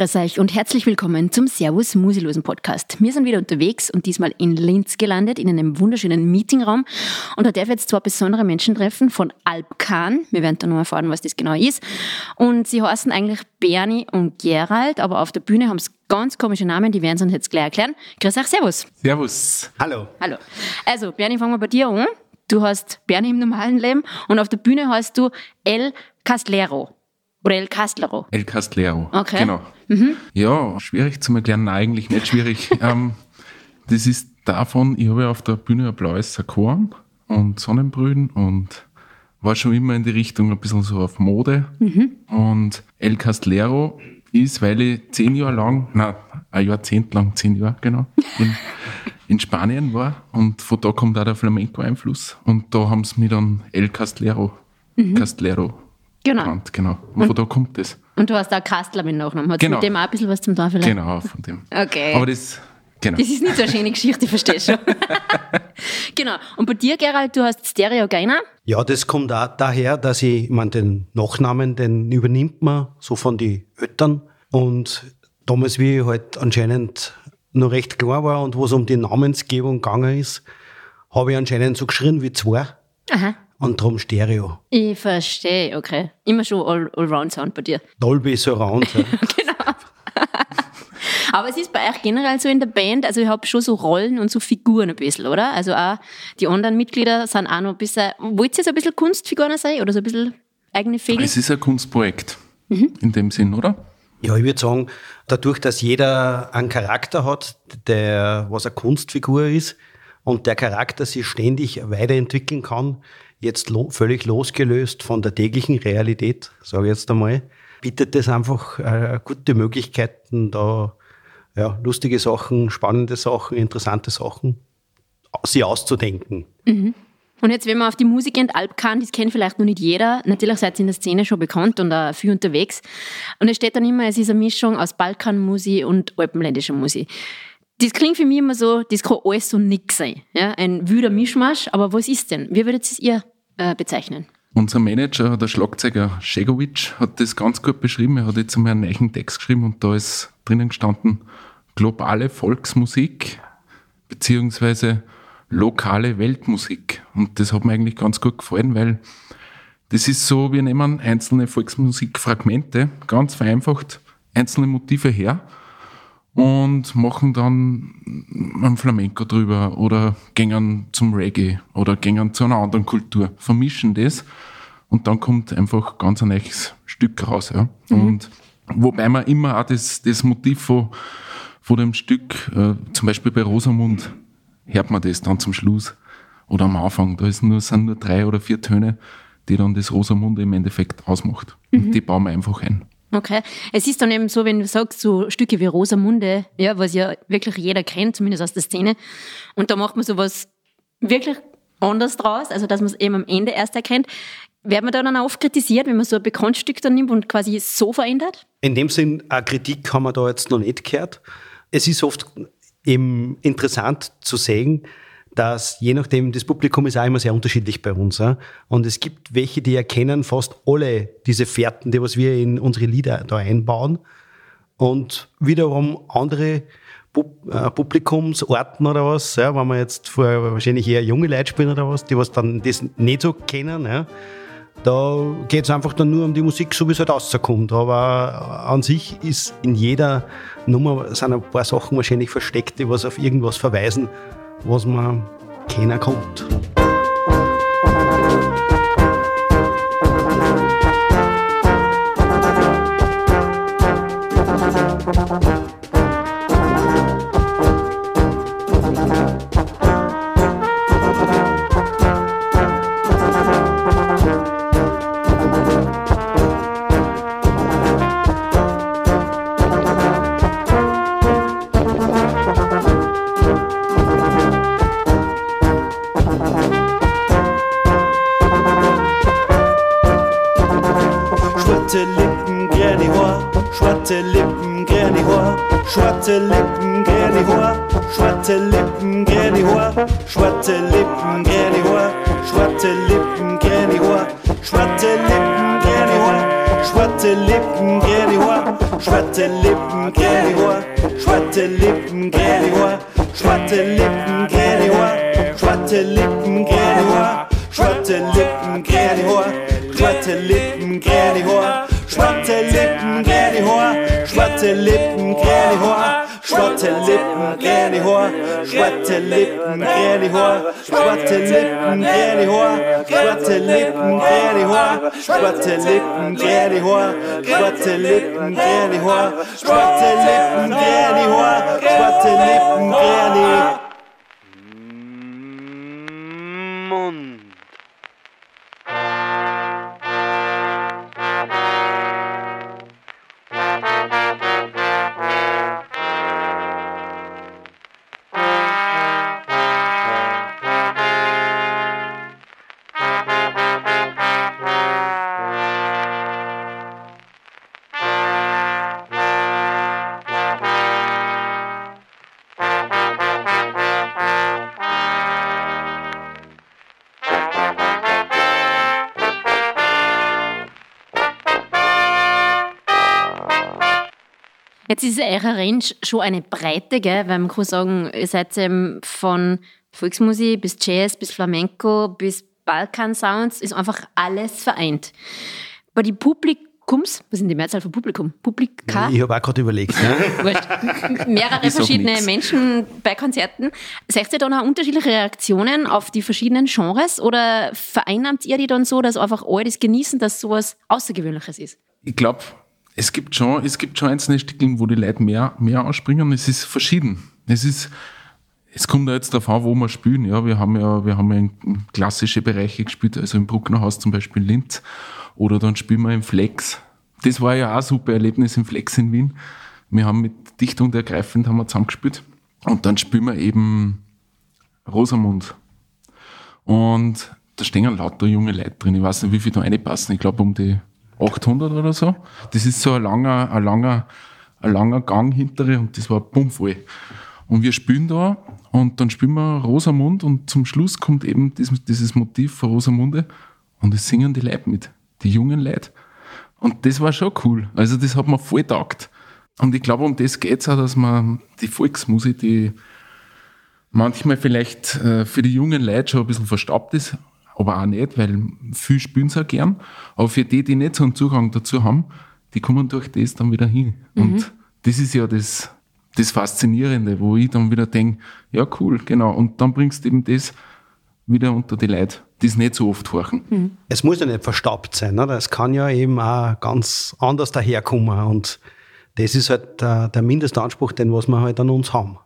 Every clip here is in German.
Grüß euch und herzlich willkommen zum Servus Musilosen Podcast. Wir sind wieder unterwegs und diesmal in Linz gelandet, in einem wunderschönen Meetingraum. Und da darf ich jetzt zwei besondere Menschen treffen von Alpkan. Wir werden dann noch erfahren, was das genau ist. Und sie heißen eigentlich Bernie und Gerald, aber auf der Bühne haben sie ganz komische Namen, die werden sie uns jetzt gleich erklären. Grüß euch, Servus. Servus. Hallo. Hallo. Also, Bernie, fangen wir bei dir an. Du hast Bernie im normalen Leben und auf der Bühne heißt du El Castlero. Oder El Castlero. El Castlero. Okay. Genau. Ja, schwierig zu erklären, nein, eigentlich nicht schwierig. ähm, das ist davon, ich habe ja auf der Bühne ein blaues Sakkorn und Sonnenbrühen und war schon immer in die Richtung ein bisschen so auf Mode. Und El Castlero ist, weil ich zehn Jahre lang, na, ein Jahrzehnt lang, zehn Jahre genau, in, in Spanien war und von da kommt auch der Flamenco-Einfluss und da haben sie mich dann El Castlero, Castlero Genau. genannt, genau. Und von da kommt das. Und du hast auch Kastler mit Nachnamen. Hat Genau. mit dem auch ein bisschen was zum vielleicht? Genau, von dem. Okay. Aber das, genau. Das ist nicht so eine schöne Geschichte, ich verstehe schon. genau. Und bei dir, Gerald, du hast Stereogener. Ja, das kommt auch daher, dass ich, ich meine, den Nachnamen, den übernimmt man so von die Eltern. Und damals, wie ich halt anscheinend noch recht klar war und wo es um die Namensgebung gegangen ist, habe ich anscheinend so geschrien wie zwei. Aha. Und drum Stereo. Ich verstehe, okay. Immer schon all, Allround Sound bei dir. Dolby Surround. ja. Genau. Aber es ist bei euch generell so in der Band, also ich habe schon so Rollen und so Figuren ein bisschen, oder? Also auch die anderen Mitglieder sind auch noch ein bisschen, wollt ihr so ein bisschen Kunstfiguren sein oder so ein bisschen eigene Fähigkeit? Es ist ein Kunstprojekt. Mhm. In dem Sinn, oder? Ja, ich würde sagen, dadurch, dass jeder einen Charakter hat, der was eine Kunstfigur ist und der Charakter sich ständig weiterentwickeln kann, jetzt lo völlig losgelöst von der täglichen Realität, sage ich jetzt einmal, bietet das einfach äh, gute Möglichkeiten, da ja, lustige Sachen, spannende Sachen, interessante Sachen sie auszudenken. Und jetzt, wenn man auf die Musik und Alp kann, das kennt vielleicht noch nicht jeder. Natürlich seid ihr in der Szene schon bekannt und auch viel unterwegs. Und es steht dann immer, es ist eine Mischung aus Balkanmusik und alpenländischer Musik. Das klingt für mich immer so, das kann alles und nix sein. Ja? Ein wüder Mischmasch, aber was ist denn? Wie würdet ihr äh, bezeichnen? Unser Manager, der Schlagzeuger Schegovic, hat das ganz gut beschrieben. Er hat jetzt einmal einen neuen Text geschrieben und da ist drinnen gestanden, globale Volksmusik beziehungsweise lokale Weltmusik. Und das hat mir eigentlich ganz gut gefallen, weil das ist so, wir nehmen einzelne Volksmusikfragmente, ganz vereinfacht, einzelne Motive her und machen dann ein Flamenco drüber oder gehen zum Reggae oder gehen zu einer anderen Kultur, vermischen das und dann kommt einfach ganz ein neues Stück raus. Ja. Und wobei man immer auch das, das Motiv von, von dem Stück, äh, zum Beispiel bei Rosamund, hört man das dann zum Schluss oder am Anfang, da ist nur, sind nur drei oder vier Töne, die dann das Rosamunde im Endeffekt ausmacht. Und die bauen wir einfach ein. Okay. Es ist dann eben so, wenn du sagst, so Stücke wie Rosamunde, ja, was ja wirklich jeder kennt, zumindest aus der Szene. Und da macht man sowas wirklich anders draus, also dass man es eben am Ende erst erkennt. Wird man da dann auch oft kritisiert, wenn man so ein Bekanntstück dann nimmt und quasi so verändert? In dem Sinn, eine Kritik haben wir da jetzt noch nicht gehört. Es ist oft eben interessant zu sehen, dass je nachdem, das Publikum ist auch immer sehr unterschiedlich bei uns. Ja? Und es gibt welche, die erkennen fast alle diese Fährten, die was wir in unsere Lieder da einbauen. Und wiederum andere äh, Publikumsorten oder was, ja, wenn wir jetzt vor wahrscheinlich eher junge Leute spielen oder was, die was dann das nicht so kennen, ja, da geht es einfach dann nur um die Musik, so wie es halt rauskommt. Aber an sich ist in jeder Nummer sind ein paar Sachen wahrscheinlich versteckt, die was auf irgendwas verweisen, was man keiner kommt. Schwarze Lippen, grüne Haar, schwarze Lippen, grüne Haar, schwarze Lippen, grüne Haar, schwarze Lippen, grüne Haar, schwarze Lippen, grüne Haar, schwarze Lippen, grüne Haar, schwarze Lippen, grüne Haar, schwarze Lippen, grüne Haar, schwarze Lippen, grüne Haar, schwarze Lippen, grüne Haar, schwarze Lippen, grüne Haar, schwarze Lippen, grüne Haar, schwarze Lippen, grüne Haar, schwarze Lippen, grüne Haar, schwarze Lippen, grüne Haar, schwarze Lippen, grüne Haar, schwarze Lippen, grüne Haar, schwarze Lippen, grüne Haar, schwarze Lippen, grüne Haar, schwarze Lippen, grüne Haar, schwarze Lippen, grüne Haar, schwarze Lippen, grüne Haar, schwarze Lippen, grüne Haar, schwarze Lippen, grüne Mund. Jetzt ist eure Range schon eine breite, gell? weil man kann sagen, ihr seid ähm, von Volksmusik bis Jazz, bis Flamenco, bis Balkan-Sounds, ist einfach alles vereint. Bei den Publikums, was sind die Mehrzahl von Publikum? Publika? Ich habe auch gerade überlegt. Ne? Mehrere Ich sag verschiedene. Menschen bei Konzerten. Seht ihr dann auch unterschiedliche Reaktionen auf die verschiedenen Genres oder vereinnahmt ihr die dann so, dass einfach alle das genießen, dass sowas Außergewöhnliches ist? Ich glaube, es gibt schon, es gibt schon einzelne Stücke, wo die Leute mehr, mehr ausspringen. Es ist verschieden. Es ist, es kommt da jetzt darauf an, wo wir spielen. Ja, wir haben ja, wir haben ja in klassische Bereiche gespielt, also im Brucknerhaus zum Beispiel in Linz. Oder dann spielen wir im Flex. Das war ja auch ein super Erlebnis im Flex in Wien. Wir haben mit Dichtung der Greifend haben wir zusammengespielt. Und dann spielen wir eben Rosamund. Und da stehen lauter junge Leute drin. Ich weiß nicht, wie viel da reinpassen. Ich glaube um die 800 oder so. Das ist so ein langer, ein langer, ein langer Gang hintere und das war bummvoll. Und wir spielen da und dann spielen wir Rosamund und zum Schluss kommt eben dieses, dieses Motiv von Rosamunde und es singen die Leute mit, die jungen Leute. Und das war schon cool. Also das hat mir voll taugt. Und ich glaube, um das geht's auch, dass man die Volksmusik, die manchmal vielleicht äh, für die jungen Leute schon ein bisschen verstaubt ist, aber auch nicht, weil viel spielen sie auch gern. Aber für die, die nicht so einen Zugang dazu haben, die kommen durch das dann wieder hin. Und das ist ja das, das Faszinierende, wo ich dann wieder denke, ja cool, genau. Und dann bringst du eben das wieder unter die Leute, die es nicht so oft horchen. Es muss ja nicht verstaubt sein, oder? Es kann ja eben auch ganz anders daherkommen und das ist halt der, der Mindestanspruch, den was wir halt an uns haben.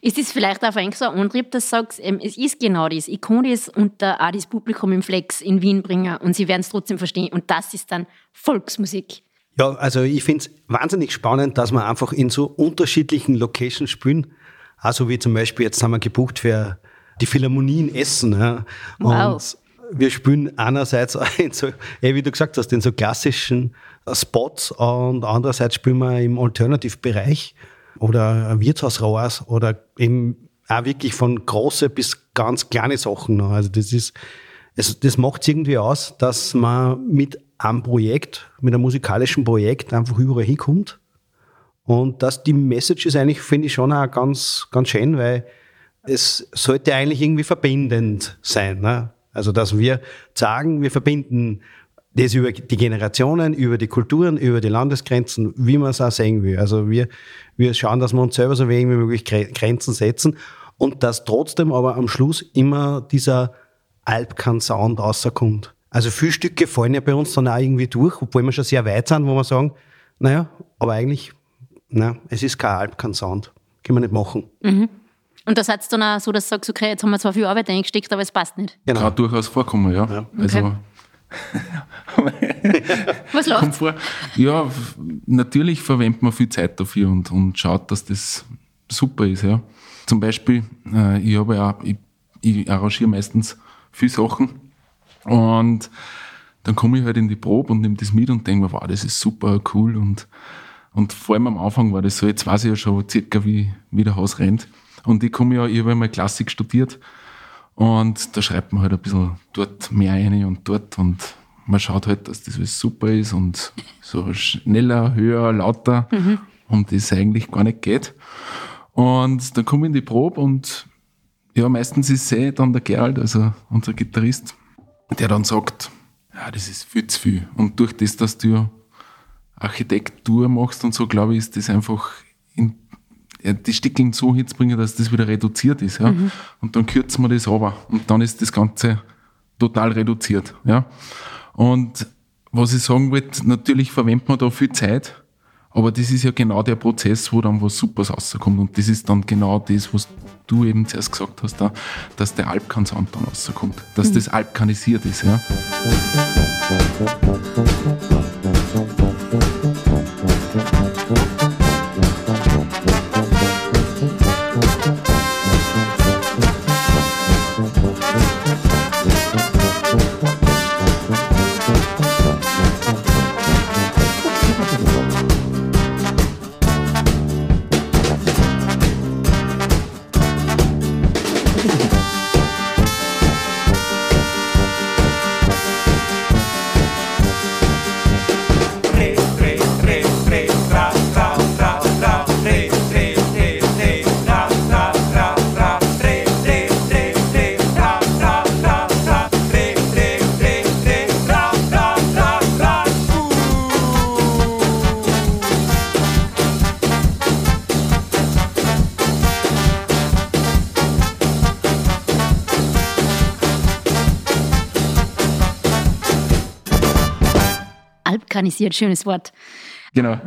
Ist das vielleicht auch ein so ein Antrieb, dass du sagst, ähm, es ist genau das, ich kann das unter auch das Publikum im Flex in Wien bringen und sie werden es trotzdem verstehen und das ist dann Volksmusik. Ja, also ich finde es wahnsinnig spannend, dass wir einfach in so unterschiedlichen Locations spielen. Also wie zum Beispiel, jetzt haben wir gebucht für die Philharmonie in Essen. Ja. Wow. Und wir spielen einerseits in so, eh, wie du gesagt hast, in so klassischen äh, Spots und andererseits spielen wir im Alternative-Bereich oder Wirtshausrohrs oder eben auch wirklich von große bis ganz kleine Sachen. noch. Also das ist, es, das macht irgendwie aus, dass man mit einem Projekt, mit einem musikalischen Projekt einfach überall hinkommt. Und dass die Message ist eigentlich, finde ich schon auch ganz, ganz schön, weil es sollte eigentlich irgendwie verbindend sein. Ne? Also, dass wir sagen, wir verbinden das über die Generationen, über die Kulturen, über die Landesgrenzen, wie man es auch sehen will. Also wir, wir schauen, dass wir uns selber so wenig wie möglich Gre- Grenzen setzen und dass trotzdem aber am Schluss immer dieser Alpkan-Sound rauskommt. Also viele Stücke fallen ja bei uns dann auch irgendwie durch, obwohl wir schon sehr weit sind, wo wir sagen, naja, aber eigentlich, na, es ist kein Alpkan-Sound. Können wir nicht machen. Und da seid ihr dann auch so, dass du sagst, okay, jetzt haben wir zwar viel Arbeit eingesteckt, aber es passt nicht. Genau. Kann durchaus vorkommen, ja. Also Was läuft? Ja, natürlich verwendet man viel Zeit dafür und, und schaut, dass das super ist, ja. Zum Beispiel, äh, ich habe ja, ich, ich arrangiere meistens viel Sachen und dann komme ich halt in die Probe und nehme das mit und denke mir, wow, das ist super cool und, Und vor allem am Anfang war das so, jetzt weiß ich ja schon circa, wie, wie der Haus rennt. Und ich komme ja, ich habe ja mal Klassik studiert und da schreibt man halt ein bisschen dort mehr rein und dort und man schaut halt, dass das alles super ist und so schneller, höher, lauter und das eigentlich gar nicht geht. Und dann komme ich in die Probe und ja, meistens ist eh dann der Gerald, also unser Gitarrist, der dann sagt, ja, das ist viel zu viel. Und durch das, dass du Architektur machst und so, glaube ich, ist das einfach in, die Stickeln so hinzubringen, dass das wieder reduziert ist. Ja? Und dann kürzen wir das aber und dann ist das Ganze total reduziert. Ja? Und was ich sagen wollte, natürlich verwendet man da viel Zeit, aber das ist ja genau der Prozess, wo dann was Supers rauskommt. Und das ist dann genau das, was du eben zuerst gesagt hast, da, dass der Alpkan-Sound dann rauskommt. Dass das alpkanisiert ist. Ja? Alpkanisiert, schönes Wort. Genau.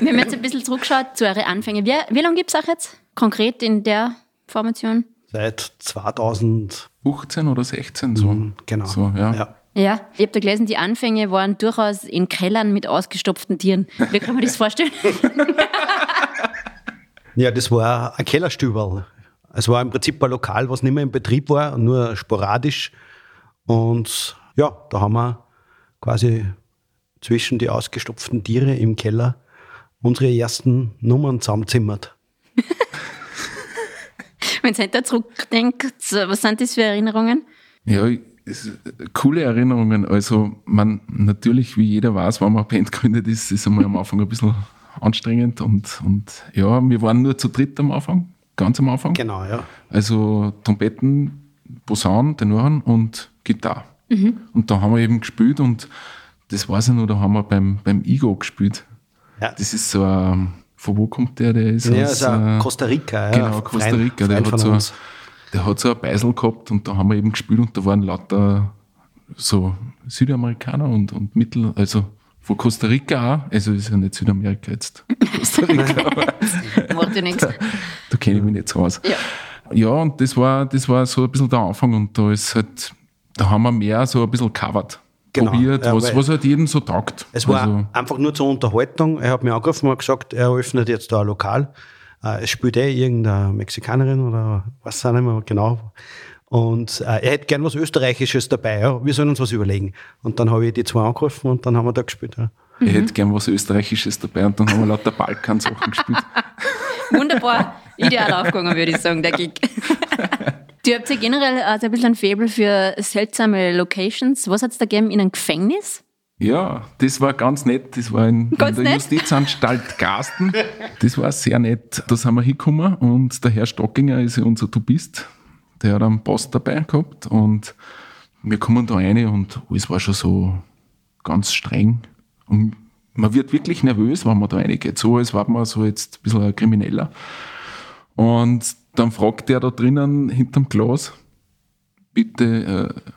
Wir haben jetzt ein bisschen zurückgeschaut zu euren Anfängen. Wie, wie lange gibt es euch jetzt konkret in der Formation? Seit 2000, 15 oder 16 so. genau. So, ja. ja. Ja, ich habe da gelesen, die Anfänge waren durchaus in Kellern mit ausgestopften Tieren. Wie kann man das vorstellen? Ja, das war ein Kellerstüberl. Es war im Prinzip ein Lokal, was nicht mehr in Betrieb war, nur sporadisch. Und ja, da haben wir quasi zwischen die ausgestopften Tiere im Keller unsere ersten Nummern zusammenzimmert. Wenn ihr da zurückdenkt, was sind das für Erinnerungen? Ja, coole Erinnerungen. Also, man, natürlich, wie jeder weiß, wenn man eine Band gründet, ist es am Anfang ein bisschen anstrengend und, und ja, wir waren nur zu dritt am Anfang, ganz am Anfang. Genau, ja. Also Trompeten, Posaunen, Tenoren und Gitarre. Und da haben wir eben gespielt und das weiß ich noch, da haben wir beim, beim Igo gespielt. Ja. Das ist so ein, von wo kommt der? Der ist Ja, aus, also Costa Rica. Ja, Genau, Costa Freund- Rica. Der Freund hat, so, uns. der hat so ein Beisel gehabt und da haben wir eben gespielt und da waren lauter so Südamerikaner und, und Mittel, also von Costa Rica auch, also ist ja nicht Südamerika jetzt, Costa Rica, aber Macht ja nichts. da kenne ich mich nicht so aus. Ja. Ja, und das war, das war so ein bisschen der Anfang und da ist halt, da haben wir mehr so ein bisschen covered. Genau, Probiert, ja, was, was halt jedem so taugt. Es war also, einfach nur zur Unterhaltung. Er hat mich angerufen und gesagt, er eröffnet jetzt da ein Lokal. Äh, Es spielt eh irgendeine Mexikanerin oder was auch nicht mehr genau. Und äh, er hätte gern was Österreichisches dabei. Ja. Wir sollen uns was überlegen. Und dann habe ich die zwei angerufen und dann haben wir da gespielt. Ja. ich hätte gern was Österreichisches dabei und dann haben wir lauter Balkan-Sachen gespielt. Wunderbar. Ideal aufgegangen, würde ich sagen, der Gig. Du habt ja generell also ein bisschen ein Faible für seltsame Locations. Was hat es da gegeben? In einem Gefängnis? Ja, das war ganz nett. Das war in, in der nett? Justizanstalt Garsten. Das war sehr nett. Da sind wir hingekommen und der Herr Stockinger ist ja unser Tubist. Der hat einen Boss dabei gehabt und wir kommen da rein und alles war schon so ganz streng. Und man wird wirklich nervös, wenn man da reingeht. So, als war man so jetzt ein bisschen ein Krimineller. Und dann fragt der da drinnen hinterm Glas, bitte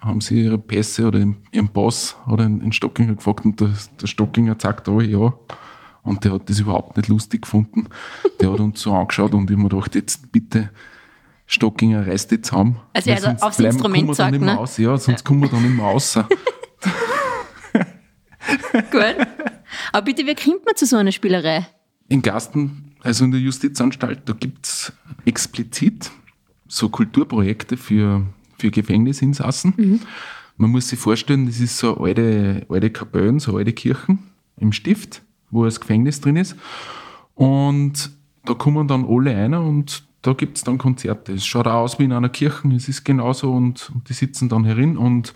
äh, haben Sie Ihre Pässe oder Ihren Boss oder den Stockinger gefragt und der, der Stockinger sagt oh ja. Und der hat das überhaupt nicht lustig gefunden. Der hat uns so angeschaut und ich mir gedacht, jetzt bitte, Stockinger, reiß dich zusammen. Also sonst aufs bleiben- Instrument mehr ne? Raus. Ja, sonst kommen wir dann nicht mehr raus. Gut. Aber bitte, wie kommt man zu so einer Spielerei? In Gasten, also in der Justizanstalt, da gibt's explizit so Kulturprojekte für, für Gefängnisinsassen. Man muss sich vorstellen, das ist so alte, alte Kapellen, so alte Kirchen im Stift, wo das Gefängnis drin ist. Und da kommen dann alle einer und da gibt es dann Konzerte. Es schaut auch aus wie in einer Kirche, es ist genauso und, und die sitzen dann herin und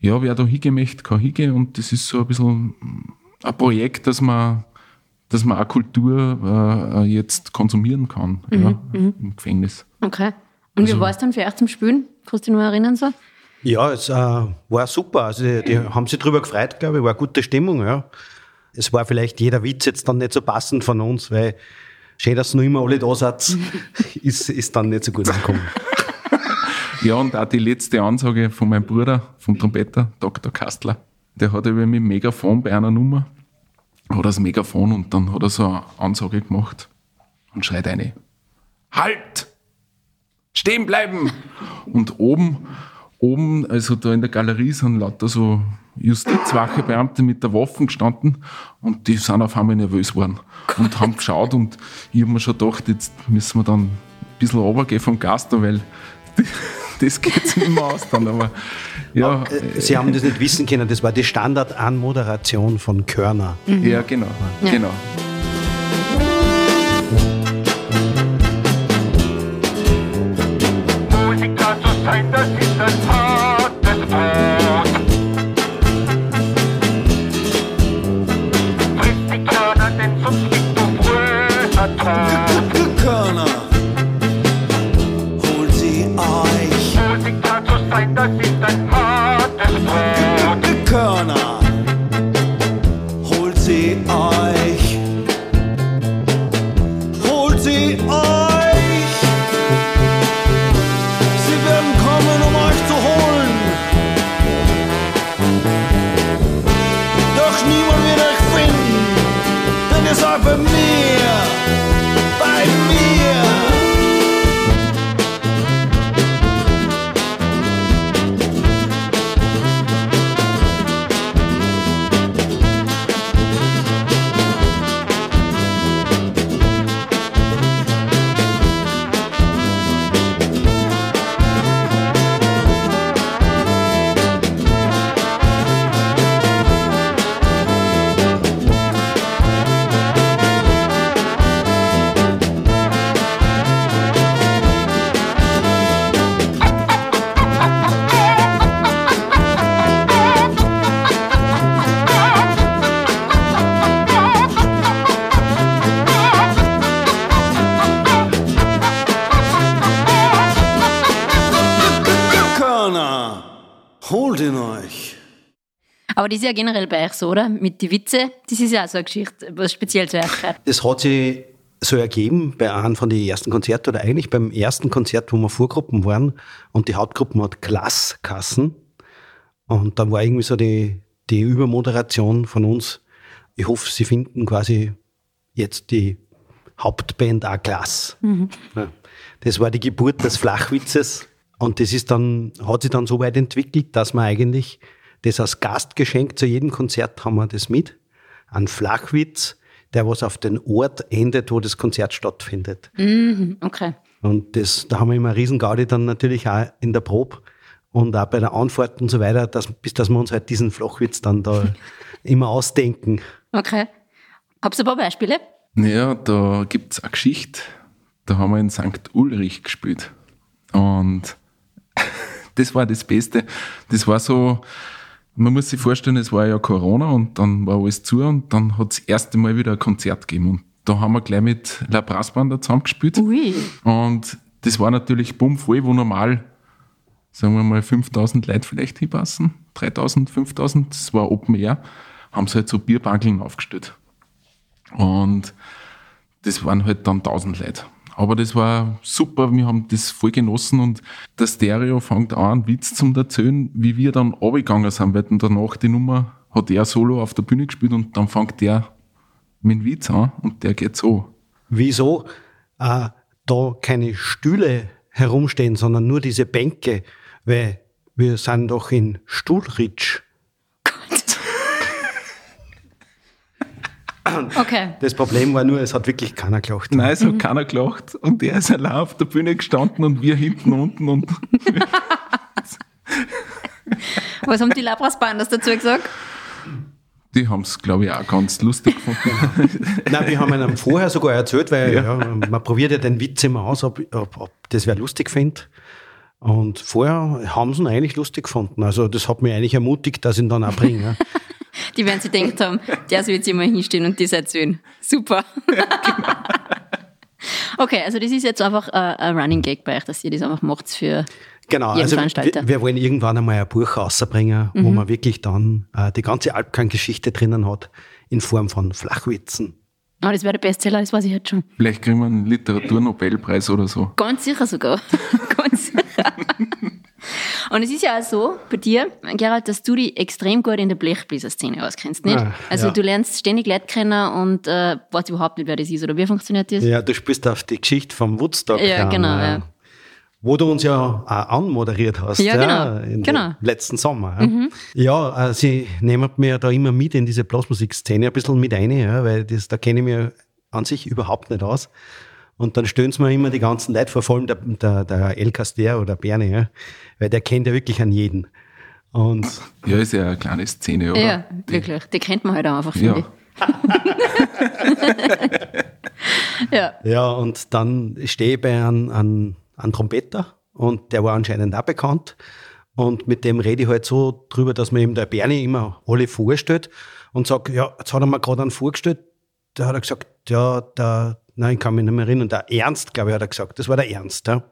ja, wer da hingehen möchte, kann hingehen und das ist so ein bisschen ein Projekt, dass man, dass man auch Kultur äh, jetzt konsumieren kann ja, im Gefängnis. Okay. Und wie war es dann für euch zum Spielen? Kannst du dich noch erinnern so? Ja, es äh, war super. Also die, die haben sich drüber gefreut, glaube ich, war gute Stimmung, ja. Es war vielleicht jeder Witz jetzt dann nicht so passend von uns, weil schön, dass noch immer alle da seid, ist, ist dann nicht so gut angekommen. Ja, und auch die letzte Ansage von meinem Bruder, vom Trompeter, Dr. Kastler. Der hat über mit dem Megafon bei einer Nummer, hat er das Megafon und dann hat er so eine Ansage gemacht und schreit eine: Halt! Stehen bleiben! Und oben, oben, also da in der Galerie sind lauter so Justizwachebeamte mit der Waffen gestanden und die sind auf einmal nervös geworden und haben geschaut und ich habe mir schon gedacht, jetzt müssen wir dann ein bisschen runtergehen vom Gaster, weil das geht nicht mehr aus dann, aber ja, Äh, Sie haben das nicht wissen können, das war die Standard-Anmoderation von Körner. ja genau, genau. Aber das ist ja generell bei euch so, oder? Mit die Witze, das ist ja auch so eine Geschichte, was speziell zu euch gehört. Das hat sich so ergeben bei einem von den ersten Konzerten oder eigentlich beim ersten Konzert, wo wir Vorgruppen waren und die Hauptgruppen hat Klasskassen. Und dann war irgendwie so die, die Übermoderation von uns. Ich hoffe, Sie finden quasi jetzt die Hauptband auch Klass. Ja. Das war die Geburt des Flachwitzes. Und das ist dann, hat sich dann so weit entwickelt, dass wir eigentlich das als Gastgeschenk zu jedem Konzert haben wir das mit. Ein Flachwitz, der was auf den Ort endet, wo das Konzert stattfindet. Okay. Und das, da haben wir immer eine riesen Gaudi dann natürlich auch in der Probe und auch bei der Anfahrt und so weiter, dass, bis dass wir uns halt diesen Flachwitz dann da immer ausdenken. Okay. Habt ihr ein paar Beispiele? Ja, da gibt es eine Geschichte. Da haben wir in St. Ulrich gespielt. Und das war das Beste. Das war so, man muss sich vorstellen, es war ja Corona und dann war alles zu und dann hat es das erste Mal wieder ein Konzert gegeben. Und da haben wir gleich mit La Brassband zusammengespielt. Ui. Und das war natürlich bummvoll, wo normal, sagen wir mal, 5000 Leute vielleicht hinpassen. 3000, 5000, das war Open Air. Haben sie halt so Bierbankeln aufgestellt. Und das waren halt dann 1000 Leute. Aber das war super, wir haben das voll genossen und der Stereo fängt an, Witz zum erzählen, wie wir dann runtergegangen sind, weil dann danach die Nummer hat er solo auf der Bühne gespielt und dann fängt der mit dem Witz an und der geht so. Wieso äh, da keine Stühle herumstehen, sondern nur diese Bänke? Weil wir sind doch in Stuhlritsch. Okay. Das Problem war nur, es hat wirklich keiner gelacht. Nein, es hat keiner gelacht und der ist allein auf der Bühne gestanden und wir hinten unten und Was haben die Labras Bandas dazu gesagt? Die haben es, glaube ich, auch ganz lustig gefunden. Nein, wir haben ihnen vorher sogar erzählt, weil ja. man probiert ja den Witz immer aus, ob, ob, ob das wer lustig findet. Und vorher haben sie ihn eigentlich lustig gefunden. Also das hat mich eigentlich ermutigt, dass ich ihn dann auch bringe. Die werden sich gedacht haben, der soll jetzt immer hinstehen und das erzählen. Super. Okay, also das ist jetzt einfach ein, ein Running Gag bei euch, dass ihr das einfach macht für Genau, jeden also Veranstalter. wir, wir wollen irgendwann einmal ein Buch rausbringen, wo man wirklich dann äh, die ganze Alpkern-Geschichte drinnen hat, in Form von Flachwitzen. Oh, das wäre der Bestseller, das weiß ich jetzt schon. Vielleicht kriegen wir einen Literaturnobelpreis oder so. Ganz sicher sogar. Ganz sicher. Und es ist ja auch so bei dir, Gerald, dass du dich extrem gut in der Blechbläser-Szene auskennst, nicht? Ah, also ja. du lernst ständig Leute kennen und äh, weißt überhaupt nicht, wer das ist oder wie funktioniert das? Ja, du spielst auf die Geschichte vom Woodstock. Ja, an, genau, ja. Wo du uns ja auch anmoderiert hast. Ja, genau, Im genau. letzten Sommer. Ja, ja äh, sie nehmen mir da immer mit in diese Blasmusikszene ein bisschen mit rein, ja, weil das, da kenne ich mich an sich überhaupt nicht aus. Und dann stöhnen sie mir immer die ganzen Leute vor, vor allem der, der, der El Caster oder Bernie, ja, weil der kennt ja wirklich an jeden. Und Ja, ist ja eine kleine Szene, oder? Ja, wirklich. Die kennt man halt auch einfach, finde Ja. ich. Ja. Ja, und dann stehe ich bei einem, einem, einem Trompeter und der war anscheinend auch bekannt. Und mit dem rede ich halt so drüber, dass mir eben der Bernie immer alle vorstellt und sagt, ja, jetzt hat er mir gerade einen vorgestellt. Da hat er gesagt, ja, der, nein, ich kann mich nicht mehr erinnern, der Ernst, glaube ich, hat er gesagt, das war der Ernst. Ja.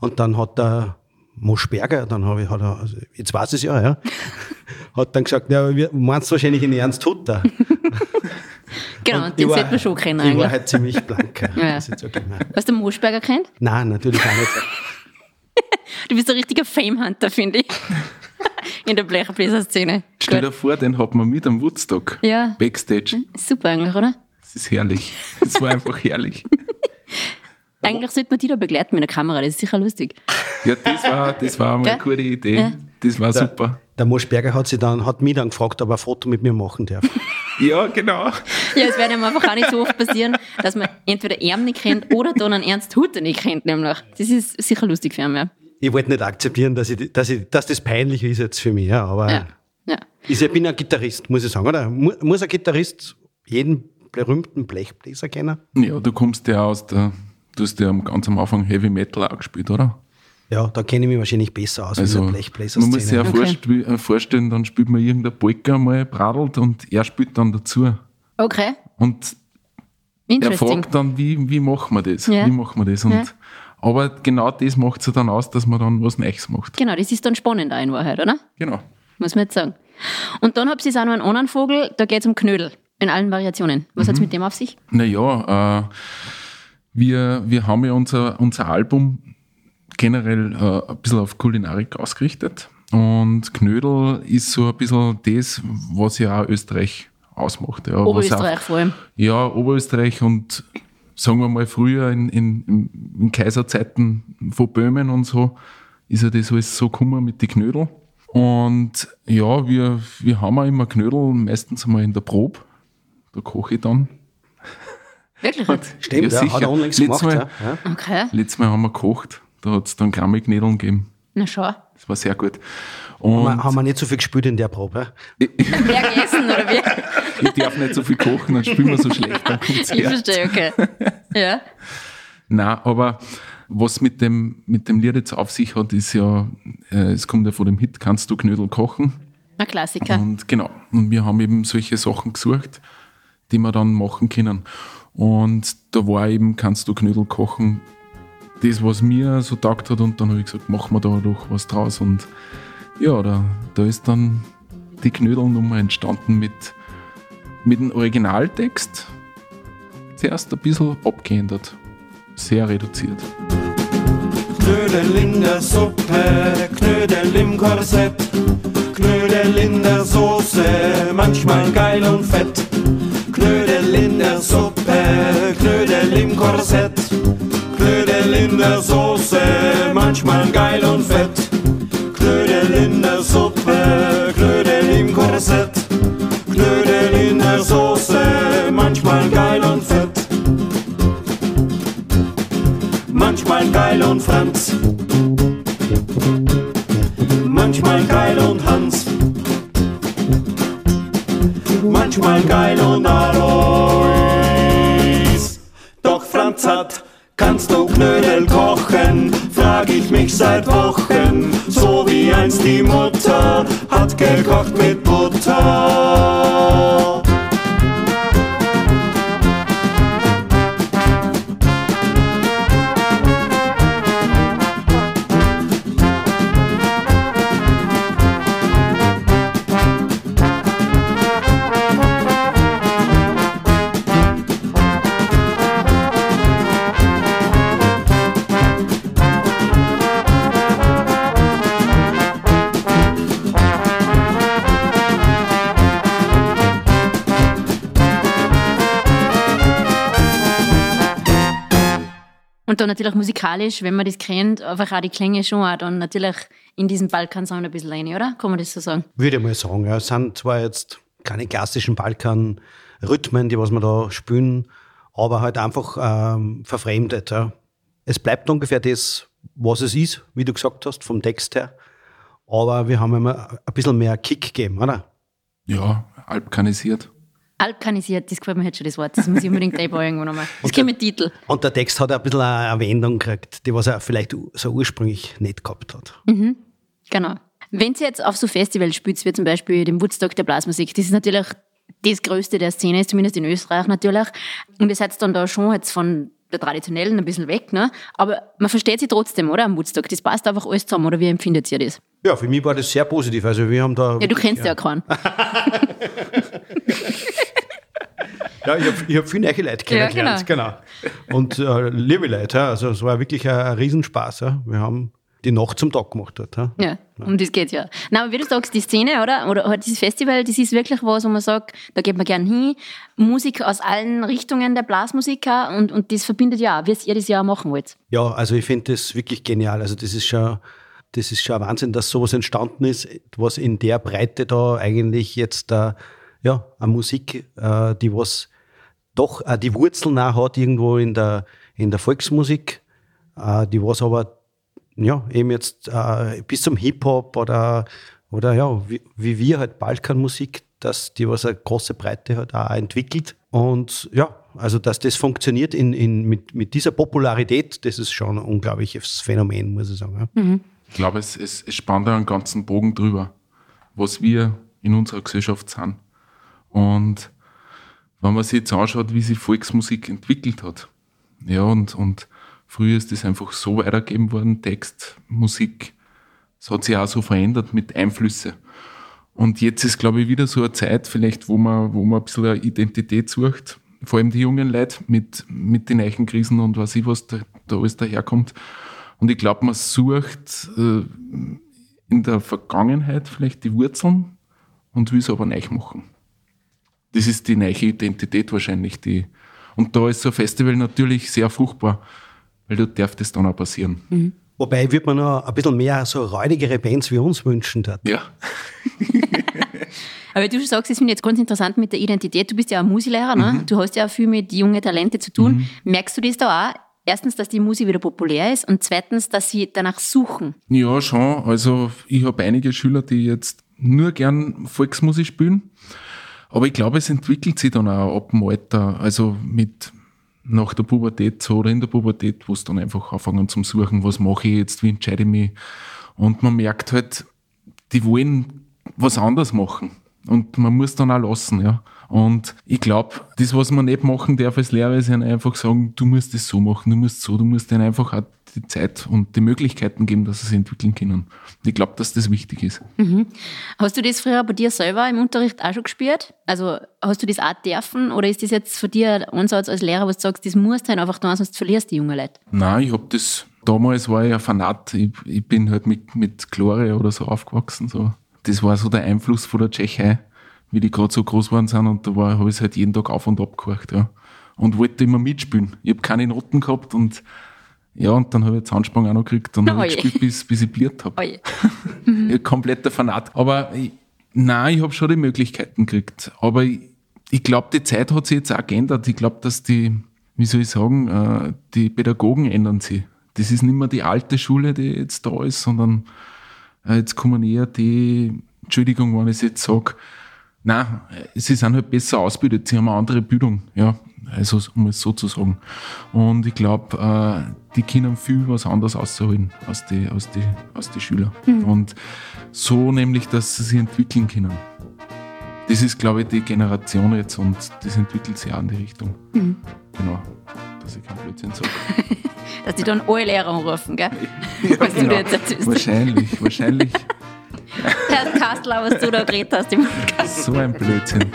Und dann hat der Moschberger, dann habe ich, hat er, also jetzt weiß ich es ja, ja, hat dann gesagt, ja, wir meinst wahrscheinlich den Ernst Hutter. Genau, Und den sollte man schon kennen Ich war eigentlich. halt ziemlich blank. ja. Nein. Hast du den Moschberger kennt? Nein, natürlich auch nicht. Du bist ein richtiger Fame-Hunter, finde ich. In der Blechbläser-Szene. Stell dir vor, den hat man mit am Woodstock. Ja. Backstage. Super eigentlich, oder? Das ist herrlich. Das war einfach herrlich. Eigentlich sollte man die da begleiten mit der Kamera, das ist sicher lustig. Ja, das war, das war mal eine gute Idee. Ja. Das war super. Der Moschberger hat, dann, hat mich dann gefragt, ob er ein Foto mit mir machen darf. Ja, genau. Ja, es wird einem einfach auch nicht so oft passieren, dass man entweder ihn nicht kennt oder dann einen Ernst Hutter nicht kennt, nämlich. Das ist sicher lustig für ihn, ja. Ich wollte nicht akzeptieren, dass, ich, dass, ich, dass das peinlich ist jetzt für mich. Ja, aber Ja. ja. ich, ich bin ein Gitarrist, muss ich sagen. Oder? Mu- Muss ein Gitarrist jeden berühmten Blechbläser kennen? Ja, du kommst ja aus der, du hast ja am- ganz am Anfang Heavy Metal auch gespielt, oder? Ja, da kenne ich mich wahrscheinlich besser aus Also, in der man muss sich ja Okay. äh, vorstellen, dann spielt man irgendein Polka mal bradelt und er spielt dann dazu. Okay, Und er fragt dann, wie, wie machen wir das? Ja. Wie machen wir das? Und, Ja. Aber genau das macht es dann aus, dass man dann was Neues macht. Genau, das ist dann spannend auch in Wahrheit, oder? Genau. Muss man jetzt sagen. Und dann habt ihr auch noch einen anderen Vogel, da geht es um Knödel. In allen Variationen. Was Mhm. hat's mit dem auf sich? Naja, äh, wir, wir haben ja unser, unser Album generell äh, ein bisschen auf Kulinarik ausgerichtet. Und Knödel ist so ein bisschen das, was ja auch Österreich ausmacht. Ja, Oberösterreich vor allem. Auch, ja, Oberösterreich und sagen wir mal früher in, in, in Kaiserzeiten von Böhmen und so, ist ja das alles so gekommen mit den Knödel. Und ja, wir, wir haben auch immer Knödel, meistens einmal in der Probe. Da koche ich dann. Wirklich? Stimmt, ja, sicher. hat er unlängst Letztes gemacht. Mal, Ja. Okay. Letztes Mal haben wir gekocht. Da hat es dann Grammig-Knödeln gegeben. Na schau. Das war sehr gut. Haben wir- Und haben wir nicht so viel gespielt in der Probe. Wer gegessen oder wie? ich darf nicht so viel kochen, dann spielen wir so schlecht Ich verstehe, okay. Ja. Nein, aber was mit dem, mit dem Lied jetzt auf sich hat, ist ja, äh, es kommt ja von dem Hit, kannst du Knödel kochen? Ein Klassiker. Und genau, und wir haben eben solche Sachen gesucht, die wir dann machen können. Und da war eben, kannst du Knödel kochen, das, was mir so taugt hat. Und dann habe ich gesagt, machen wir da doch was draus. Und ja, da, da ist dann die Knödelnummer entstanden mit, mit dem Originaltext. Zuerst ein bisschen abgeändert, sehr reduziert. Knödel in der Suppe, Knödel im Korsett, Knödel in der Soße, manchmal geil und fett. Der Suppe, Knödel im Korsett, Knödel in der Soße, manchmal geil und fett. Knödel in der Suppe, Knödel im Korsett, Knödel in der Soße, manchmal geil und fett. Manchmal geil und Franz. Manchmal geil und Hans. manchmal geil und alles. Und dann natürlich musikalisch, wenn man das kennt, einfach auch die Klänge schon auch dann natürlich in diesen Balkansound ein bisschen rein, oder? Kann man das so sagen? Würde ich mal sagen, ja. Es sind zwar jetzt keine klassischen Balkan-Rhythmen, die was wir da spielen, aber halt einfach ähm, verfremdet. Ja. Es bleibt ungefähr das, was es ist, wie du gesagt hast, vom Text her. Aber wir haben immer ein bisschen mehr Kick gegeben, oder? Ja, alpkanisiert. Alpkanisiert, das gefällt mir jetzt schon das Wort. Das muss ich unbedingt einbauen irgendwo nochmal. Das kommt mit Titel. Und der Text hat ein bisschen eine Wendung gekriegt, die was er vielleicht so ursprünglich nicht gehabt hat. Genau. Wenn Sie jetzt auf so Festivals spielt, wie zum Beispiel dem Woodstock der Blasmusik, das ist natürlich das Größte der Szene, ist zumindest in Österreich natürlich. Und ihr seid dann da schon jetzt von der traditionellen ein bisschen weg, ne? Aber man versteht sie trotzdem, oder? Am Woodstock. Das passt einfach alles zusammen, oder wie empfindet ihr das? Ja, für mich war das sehr positiv. Also wir haben da. Ja, du kennst ja, keinen. Ja, ich habe hab viele neue Leute kennengelernt, genau. Und äh, liebe Leute, ja. also es war wirklich ein, ein Riesenspaß. Ja. Wir haben die Nacht zum Tag gemacht dort. Ja. Ja, um das geht's ja. Nein, aber wie du sagst, die Szene, oder? Oder halt dieses Festival, das ist wirklich was, wo man sagt, da geht man gern hin. Musik aus allen Richtungen der Blasmusiker und, und das verbindet ja auch, wie ihr das ja auch machen wollt. Ja, also ich finde das wirklich genial. Also das ist schon, das ist schon ein Wahnsinn, dass sowas entstanden ist, was in der Breite da eigentlich jetzt ja, eine Musik, äh, die was doch äh, die Wurzeln auch hat irgendwo in der, in der Volksmusik, äh, die was aber ja, eben jetzt äh, bis zum Hip-Hop oder, oder ja, wie, wie wir halt Balkanmusik, dass die was eine große Breite hat, auch entwickelt. Und ja, also dass das funktioniert in, in, mit, mit dieser Popularität, das ist schon ein unglaubliches Phänomen, muss ich sagen. Ja. Ich glaube, es, es, es spannt einen ganzen Bogen drüber, was wir in unserer Gesellschaft sind. Und wenn man sich jetzt anschaut, wie sich Volksmusik entwickelt hat, ja, und, und früher ist das einfach so weitergegeben worden, Text, Musik, es hat sich auch so verändert mit Einflüsse. Und jetzt ist, glaube ich, wieder so eine Zeit, vielleicht, wo man, wo man ein bisschen eine Identität sucht, vor allem die jungen Leute mit, mit den neuen Krisen und was ich, was da, da alles daherkommt. Und ich glaube, man sucht äh, in der Vergangenheit vielleicht die Wurzeln und will es aber neu machen. Das ist die neue Identität wahrscheinlich. Die, und da ist so ein Festival natürlich sehr fruchtbar, weil da darf das dann auch passieren. Wobei würde man noch ein bisschen mehr so räudigere Bands wie uns wünschen. Dort. Ja. Aber du sagst, das finde ich jetzt ganz interessant mit der Identität. Du bist ja auch Musiklehrer, ne? Du hast ja auch viel mit jungen Talente zu tun. Merkst du das da auch? Erstens, dass die Musik wieder populär ist und zweitens, dass sie danach suchen. Ja, schon. Also ich habe einige Schüler, die jetzt nur gern Volksmusik spielen. Aber ich glaube, es entwickelt sich dann auch ab dem Alter, also mit nach der Pubertät so oder in der Pubertät, wo es dann einfach anfangen zum Suchen, was mache ich jetzt, wie entscheide ich mich. Und man merkt halt, die wollen was anderes machen. Und man muss dann auch lassen, ja. Und ich glaube, das, was man nicht machen darf als Lehrer, ist einfach sagen, du musst das so machen, du musst so, du musst ihnen einfach auch die Zeit und die Möglichkeiten geben, dass sie sich entwickeln können. Ich glaube, dass das wichtig ist. Hast du das früher bei dir selber im Unterricht auch schon gespürt? Also hast du das auch dürfen oder ist das jetzt für dich ein Ansatz als Lehrer, was du sagst, das musst du halt einfach tun, sonst verlierst du die jungen Leute? Nein, ich habe das, damals war ich ein Fanat. Ich, ich bin halt mit, mit Gloria oder so aufgewachsen. So. Das war so der Einfluss von der Tschechei, wie die gerade so groß geworden sind. Und da war- habe ich halt jeden Tag auf und ab gehört. Ja. Und wollte immer mitspielen. Ich habe keine Noten gehabt und ja, und dann habe ich Zahnsprung auch noch gekriegt und habe Oje. gespielt, bis, bis ich bliert habe. Oje. Ja, kompletter Fanat. Aber ich, nein, ich habe schon die Möglichkeiten gekriegt. Aber ich, ich glaube, die Zeit hat sich jetzt auch geändert. Ich glaube, dass die, wie soll ich sagen, äh, die Pädagogen ändern sich. Das ist nicht mehr die alte Schule, die jetzt da ist, sondern äh, jetzt kommen eher die, Entschuldigung, wenn ich es jetzt sage, Nein, sie sind halt besser ausgebildet, sie haben eine andere Bildung, ja. Also, um es so zu sagen. Und ich glaube, äh, die können viel was anderes ausholen aus den aus die, aus die Schülern. Und so nämlich, dass sie sich entwickeln können. Das ist, glaube ich, die Generation jetzt und das entwickelt sich auch in die Richtung. Genau. Dass ich kein Blödsinn sage. Dass die dann alle Lehrer anrufen, gell? was du genau. dir jetzt erzählst. Wahrscheinlich, wahrscheinlich. Herr Kastler, was du da geredet hast im Podcast. So ein Blödsinn.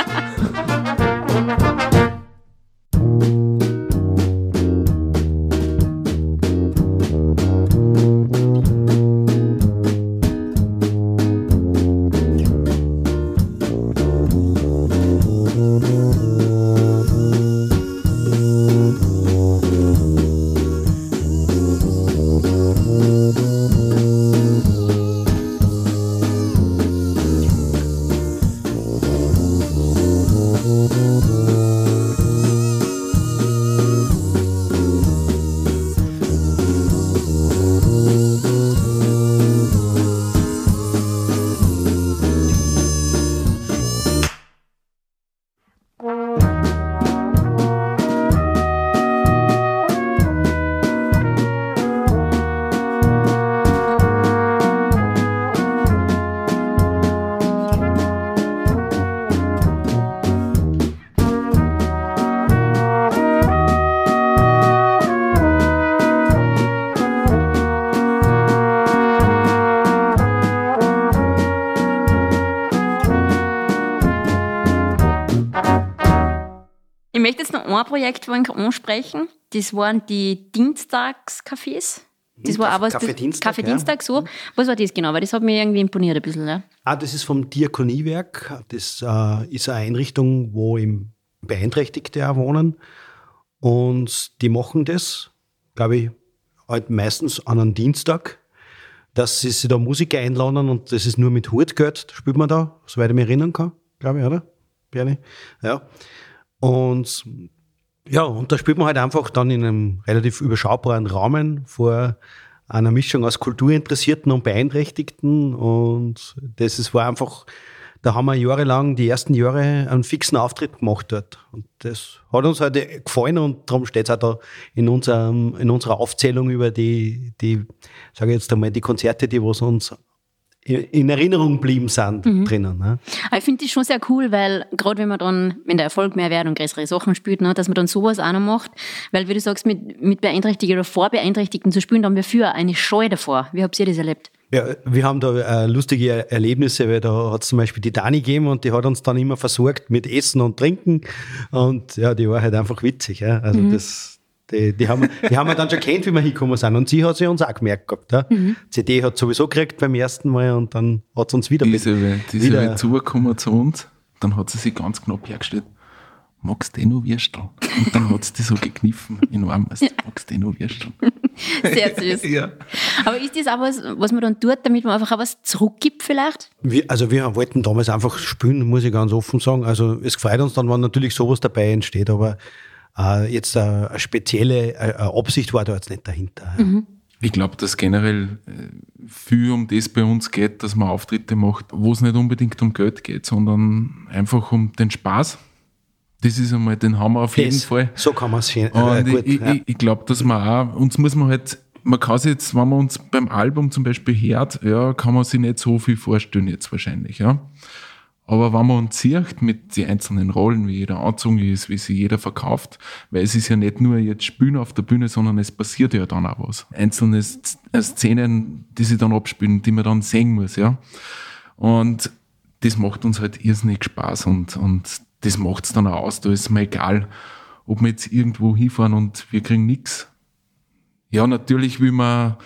Ein Projekt wollen ansprechen. Das waren die Dienstagscafés. Das war was. Kaffee Dienstag, Kaffee ja. Dienstag, so. Was war das genau? Weil das hat mir irgendwie imponiert ein bisschen. Ja. Ah, das ist vom Diakoniewerk. Das äh, ist eine Einrichtung, wo eben Beeinträchtigte auch wohnen. Und die machen das, glaube ich, halt meistens an einem Dienstag, dass sie sich da Musiker einladen und das ist nur mit Hutgeld, spielt man da, soweit ich mich erinnern kann, glaube ich, oder? Bernie? Ja. Und ja, und da spielt man halt einfach dann in einem relativ überschaubaren Rahmen vor einer Mischung aus Kulturinteressierten und Beeinträchtigten. Und das ist, war einfach, da haben wir jahrelang, die ersten Jahre, einen fixen Auftritt gemacht dort. Und das hat uns halt gefallen und darum steht es auch da in, unserem, in unserer Aufzählung über die, die, sage ich jetzt einmal, die Konzerte, die was uns in Erinnerung geblieben sind, drinnen. Ne? Aber ich finde das schon sehr cool, weil gerade wenn man dann, wenn der Erfolg mehr wird und größere Sachen spielt, ne, dass man dann sowas auch noch macht. Weil, wie du sagst, mit, mit Beeinträchtigten oder vor Beeinträchtigten zu spielen, da haben wir für eine Scheu davor. Wie habt ihr das erlebt? Ja, wir haben da äh, lustige Erlebnisse, weil da hat es zum Beispiel die Dani gegeben und die hat uns dann immer versorgt mit Essen und Trinken und ja, die war halt einfach witzig. Ja? Also das, die, die, haben, die haben wir dann schon kennt, wie wir hingekommen sind und sie hat sie uns auch gemerkt gehabt. Ja? CD hat sowieso gekriegt beim ersten Mal und dann hat sie uns wieder Die ist mit, aber, die ist wieder- aber zugekommen zu uns, dann hat sie sich ganz knapp hergestellt, magst du eh noch Würstel? Und dann hat sie die so gekniffen in den Arm, weißt, du, magst du eh noch Würstel? Sehr süß. Ja. Aber ist das auch was, was man dann tut, damit man einfach auch was zurückgibt vielleicht? Wir, also wir wollten damals einfach spielen, muss ich ganz offen sagen. Also es gefreut uns dann, wenn natürlich sowas dabei entsteht, aber äh, jetzt äh, eine spezielle äh, Absicht war da jetzt nicht dahinter. Ich glaube, dass generell äh, viel um das bei uns geht, dass man Auftritte macht, wo es nicht unbedingt um Geld geht, sondern einfach um den Spaß. Das ist einmal, den haben wir auf jeden Das- Fall. So kann man es äh, Und gut. ich, ja. ich, ich glaube, dass man auch, uns muss man halt, man kann sich jetzt, wenn man uns beim Album zum Beispiel hört, ja, kann man sich nicht so viel vorstellen jetzt wahrscheinlich, ja. Aber wenn man uns sieht mit den einzelnen Rollen, wie jeder angezogen ist, wie sich jeder verkauft, weil es ist ja nicht nur jetzt Spielen auf der Bühne, sondern es passiert ja dann auch was. Einzelne äh, Szenen, die sich dann abspielen, die man dann sehen muss, ja. Und das macht uns halt irrsinnig Spaß und, und das macht es dann auch aus. Da ist mir egal, ob wir jetzt irgendwo hinfahren und wir kriegen nichts. Ja, natürlich will man,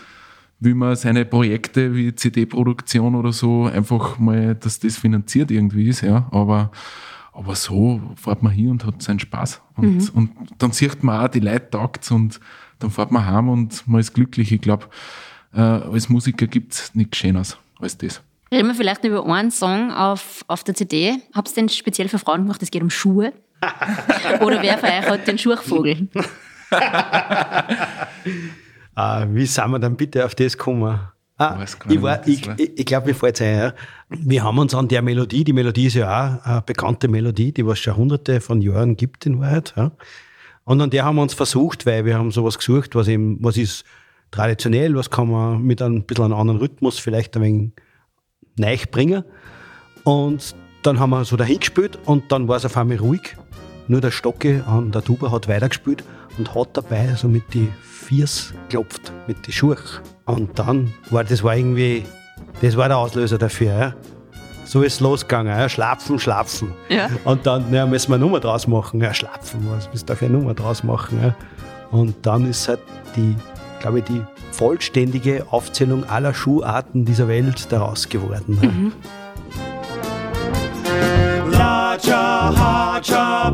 will man seine Projekte wie CD-Produktion oder so einfach mal, dass das finanziert irgendwie ist, ja. Aber, aber so fährt man hier und hat seinen Spaß. Und, und dann sieht man auch, die Leute taugt's und dann fährt man heim und man ist glücklich. Ich glaube, äh, als Musiker gibt's nichts Schöneres als das. Reden wir vielleicht über einen Song auf, auf der CD. Habt ihr den speziell für Frauen gemacht? Es geht um Schuhe. Oder wer von euch hat den Schuhvogel? Äh, wie sind wir dann bitte auf das gekommen? Ah, ich war, ich, ich, ich glaube, mir fällt ein. Ja. Wir haben uns an der Melodie, die Melodie ist ja auch eine bekannte Melodie, die was schon hunderte von Jahren gibt in Wahrheit. Ja. Und an der haben wir uns versucht, weil wir haben sowas gesucht, was eben, was ist traditionell, was kann man mit einem bisschen einem anderen Rhythmus vielleicht ein wenig neu bringen. Und dann haben wir so dahin gespielt und dann war es auf einmal ruhig. Nur der Stocke an der Tuba hat weitergespielt und hat dabei so mit die Fiers geklopft, mit die Schuhe. Und dann war das war irgendwie, das war der Auslöser dafür. Ja. So ist es losgegangen, ja. schlapfen, schlapfen. Ja. Und dann ja, müssen wir eine Nummer draus machen. Ja, schlapfen, was willst du da für eine Nummer draus machen? Ja. Und dann ist halt die, glaube ich, die vollständige Aufzählung aller Schuharten dieser Welt daraus geworden. Ja. Laja, haja,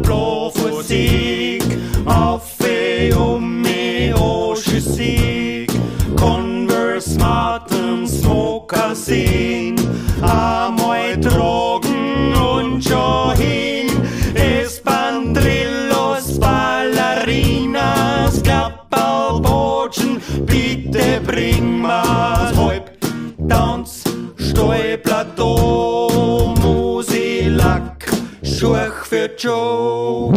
blåfusik Affe, umme, åsjusik Converse, Martens, Mokassin Amoi, Drogen und Johin. Espandrillos, Ballerinas Klapperbotschen, bitte bring mal's. Halb, Tanz, Steuerplateau, Musilack, Schurch für Joe.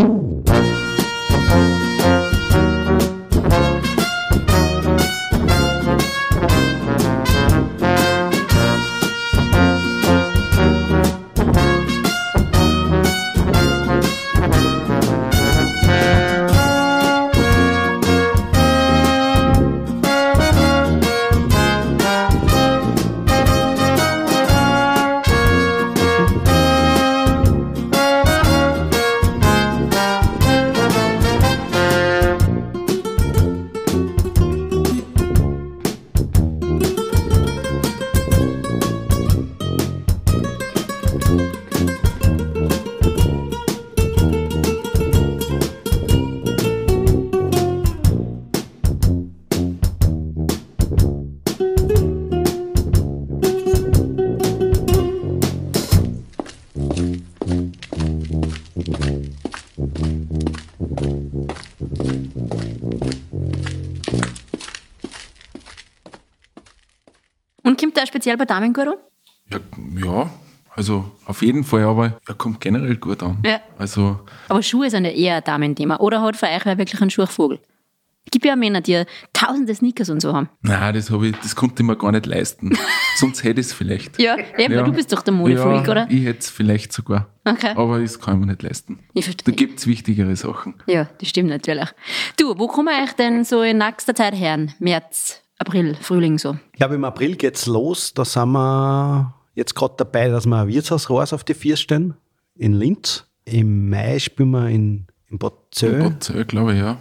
Speziell bei Damenguru? Ja, ja, also auf jeden Fall, aber er kommt generell gut an. Ja. Also, Aber Schuhe sind ja eher ein Damenthema. Oder hat für euch wer wirklich einen Schuhvogel? Es gibt ja Männer, die tausende Sneakers und so haben. nein, das, hab ich, das konnte ich mir gar nicht leisten. Sonst hätte ich es vielleicht. Ja, eben, weil du bist doch der Modefreak, ja, oder? Ich hätte es vielleicht sogar. Okay. Aber das kann ich mir nicht leisten. Ich Da verstehe. gibt es wichtigere Sachen. Ja, das stimmt natürlich. Du, wo kommen wir euch denn so in nächster Zeit her? März, April, Frühling so? Ich glaube, im April geht's los. Da sind wir jetzt gerade dabei, dass wir ein Wirtshausraus auf die Vier stellen in Linz. Im Mai spielen wir in, in Bad Zöll. Bad glaube ich, ja.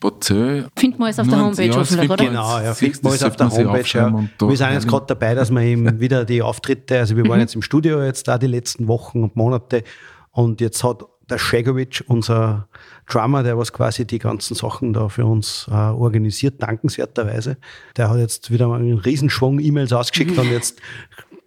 Bad. Findet man alles auf der Homepage ja, hoffentlich, oder? Genau, ja, findet man alles auf der Homepage. Ja. Wir sind jetzt gerade dabei, dass wir eben wieder die Auftritte, also wir waren jetzt im Studio jetzt da die letzten Wochen und Monate und jetzt hat der Schegovic, unser Drummer, der was quasi die ganzen Sachen da für uns äh, organisiert, dankenswerterweise, der hat jetzt wieder mal einen Riesenschwung E-Mails ausgeschickt und jetzt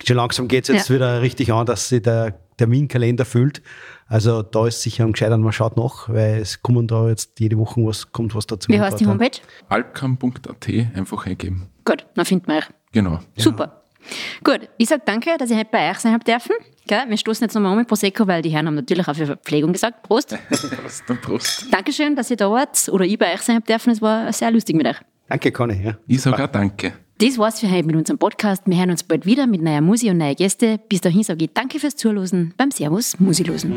schon langsam geht's jetzt Ja. wieder richtig an, dass sich der Terminkalender füllt. Also da ist sicher am gescheitern, man schaut nach, weil es kommen da jetzt jede Woche was, kommt was dazu. Wie heißt die Homepage? Alpcam.at einfach eingeben. Gut, dann findet man euch. Genau. Super. Gut, ich sage danke, dass ich heute bei euch sein habe dürfen. Gell? Wir stoßen jetzt nochmal um mit Prosecco, weil die Herren haben natürlich auch für Verpflegung gesagt. Prost. Prost, dann Prost. Dankeschön, dass ihr da wart oder ich bei euch sein habe dürfen. Es war sehr lustig mit euch. Danke, Conny. Ja. Ich sage auch Danke. Das war's für heute mit unserem Podcast. Wir hören uns bald wieder mit neuer Musik und neuen Gäste. Bis dahin sage ich danke fürs Zuhören beim Servus Musilosen.